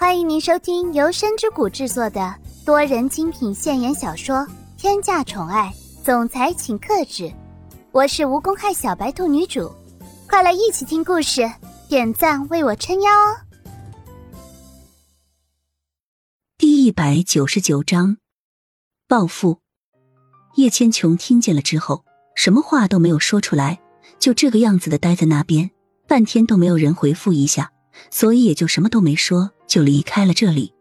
欢迎您收听由深之谷制作的多人精品现言小说《天价宠爱总裁请克制》，我是无公害小白兔女主，快来一起听故事，点赞为我撑腰哦！第一百九十九章，报复。叶千琼听见了之后，什么话都没有说出来，就这个样子的待在那边，半天都没有人回复一下。所以也就什么都没说，就离开了这里。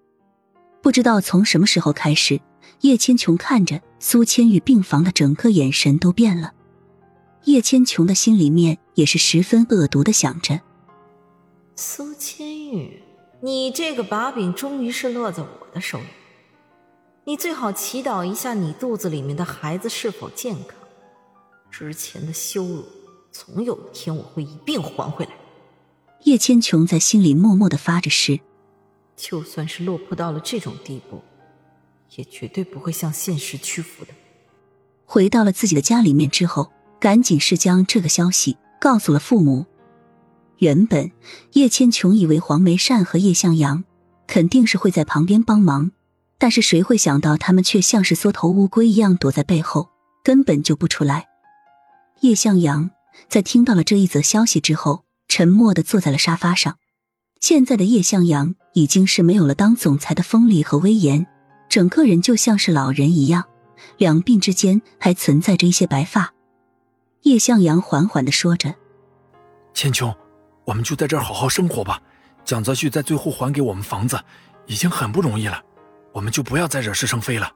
不知道从什么时候开始，叶千琼看着苏千玉病房的整个眼神都变了。叶千琼的心里面也是十分恶毒的想着：苏千玉，你这个把柄终于是落在我的手里。你最好祈祷一下，你肚子里面的孩子是否健康。之前的羞辱，总有一天我会一并还回来。叶千琼在心里默默的发着誓，就算是落魄到了这种地步，也绝对不会向现实屈服的。回到了自己的家里面之后，赶紧是将这个消息告诉了父母。原本叶千琼以为黄梅善和叶向阳肯定是会在旁边帮忙，但是谁会想到他们却像是缩头乌龟一样躲在背后，根本就不出来。叶向阳在听到了这一则消息之后。沉默的坐在了沙发上。现在的叶向阳已经是没有了当总裁的锋利和威严，整个人就像是老人一样，两鬓之间还存在着一些白发。叶向阳缓缓的说着：“千琼，我们就在这儿好好生活吧。蒋泽旭在最后还给我们房子，已经很不容易了，我们就不要再惹是生非了。”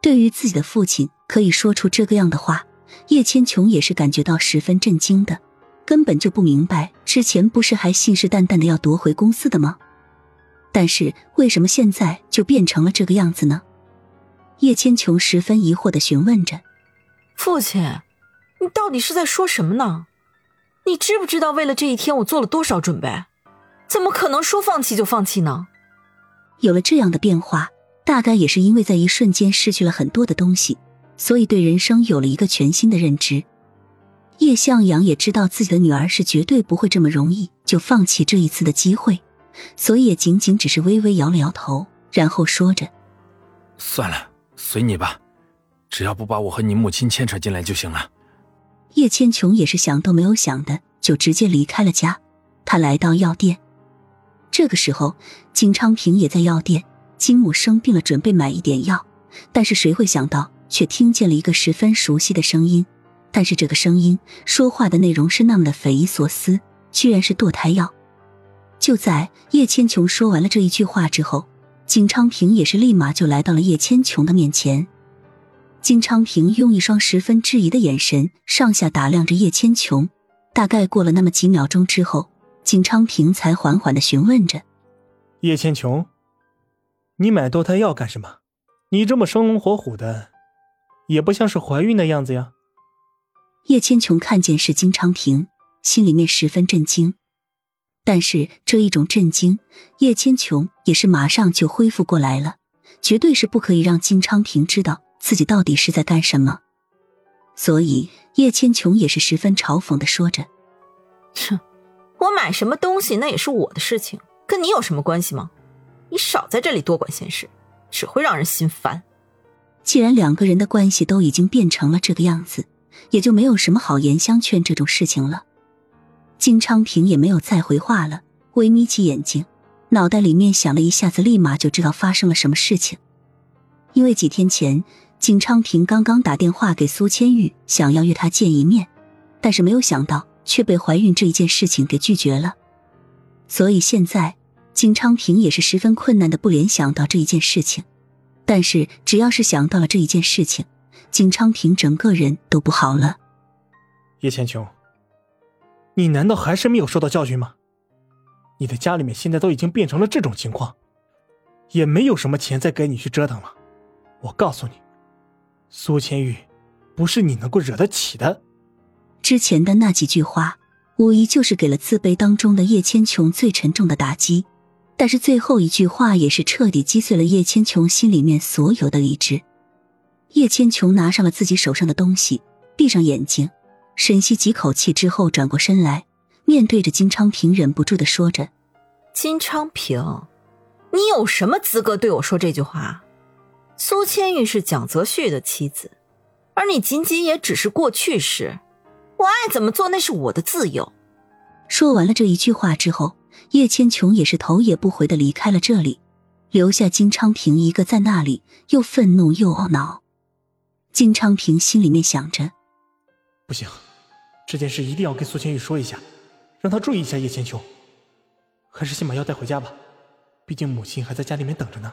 对于自己的父亲可以说出这个样的话，叶千琼也是感觉到十分震惊的。根本就不明白，之前不是还信誓旦旦的要夺回公司的吗？但是为什么现在就变成了这个样子呢？叶千琼十分疑惑的询问着：“父亲，你到底是在说什么呢？你知不知道为了这一天我做了多少准备？怎么可能说放弃就放弃呢？”有了这样的变化，大概也是因为在一瞬间失去了很多的东西，所以对人生有了一个全新的认知。叶向阳也知道自己的女儿是绝对不会这么容易就放弃这一次的机会，所以也仅仅只是微微摇了摇头，然后说着：“算了，随你吧，只要不把我和你母亲牵扯进来就行了。”叶千琼也是想都没有想的，就直接离开了家。他来到药店，这个时候金昌平也在药店。金母生病了，准备买一点药，但是谁会想到，却听见了一个十分熟悉的声音。但是这个声音说话的内容是那么的匪夷所思，居然是堕胎药。就在叶千琼说完了这一句话之后，金昌平也是立马就来到了叶千琼的面前。金昌平用一双十分质疑的眼神上下打量着叶千琼，大概过了那么几秒钟之后，金昌平才缓缓的询问着：“叶千琼，你买堕胎药干什么？你这么生龙活虎的，也不像是怀孕的样子呀。”叶千琼看见是金昌平，心里面十分震惊，但是这一种震惊，叶千琼也是马上就恢复过来了，绝对是不可以让金昌平知道自己到底是在干什么，所以叶千琼也是十分嘲讽的说着：“哼，我买什么东西那也是我的事情，跟你有什么关系吗？你少在这里多管闲事，只会让人心烦。”既然两个人的关系都已经变成了这个样子。也就没有什么好言相劝这种事情了。金昌平也没有再回话了，微眯起眼睛，脑袋里面想了一下子，立马就知道发生了什么事情。因为几天前，金昌平刚刚打电话给苏千玉，想要约她见一面，但是没有想到却被怀孕这一件事情给拒绝了。所以现在，金昌平也是十分困难的不联想到这一件事情。但是只要是想到了这一件事情，金昌平整个人都不好了。叶千琼，你难道还是没有受到教训吗？你的家里面现在都已经变成了这种情况，也没有什么钱再给你去折腾了。我告诉你，苏千玉不是你能够惹得起的。之前的那几句话，无疑就是给了自卑当中的叶千琼最沉重的打击。但是最后一句话也是彻底击碎了叶千琼心里面所有的理智。叶千琼拿上了自己手上的东西，闭上眼睛，深吸几口气之后，转过身来，面对着金昌平，忍不住的说着：“金昌平，你有什么资格对我说这句话？苏千玉是蒋泽旭的妻子，而你仅仅也只是过去式。我爱怎么做那是我的自由。说完了这一句话之后，叶千琼也是头也不回的离开了这里，留下金昌平一个在那里，又愤怒又懊恼。金昌平心里面想着：不行，这件事一定要跟苏千玉说一下，让他注意一下叶千琼。还是先把药带回家吧，毕竟母亲还在家里面等着呢。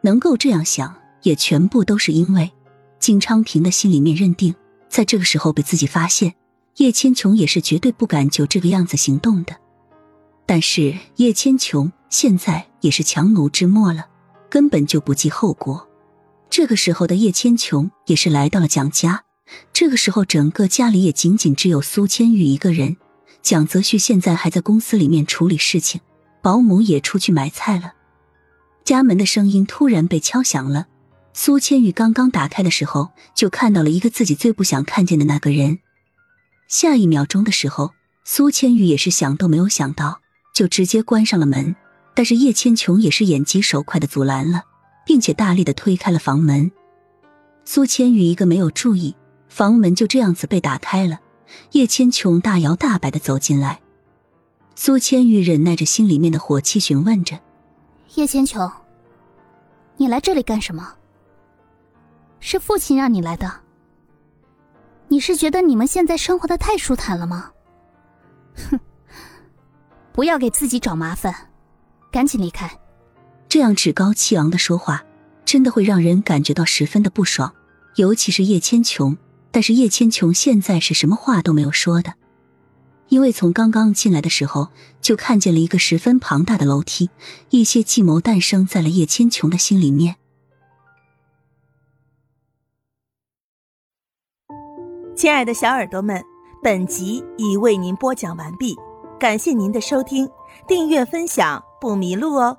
能够这样想，也全部都是因为金昌平的心里面认定，在这个时候被自己发现，叶千琼也是绝对不敢就这个样子行动的。但是叶千琼现在也是强弩之末了，根本就不计后果。这个时候的叶千琼也是来到了蒋家，这个时候整个家里也仅仅只有苏千玉一个人。蒋泽旭现在还在公司里面处理事情，保姆也出去买菜了。家门的声音突然被敲响了。苏千玉刚刚打开的时候，就看到了一个自己最不想看见的那个人。下一秒钟的时候，苏千玉也是想都没有想到，就直接关上了门。但是叶千琼也是眼疾手快的阻拦了，并且大力的推开了房门。苏千玉一个没有注意，房门就这样子被打开了。叶千琼大摇大摆的走进来，苏千玉忍耐着心里面的火气，询问着：“叶千琼，你来这里干什么？是父亲让你来的？你是觉得你们现在生活的太舒坦了吗？哼，不要给自己找麻烦，赶紧离开！”这样趾高气昂的说话，真的会让人感觉到十分的不爽，尤其是叶千琼。但是叶千琼现在是什么话都没有说的，因为从刚刚进来的时候就看见了一个十分庞大的楼梯，一些计谋诞生在了叶千琼的心里面。亲爱的小耳朵们，本集已为您播讲完毕，感谢您的收听，订阅分享不迷路哦。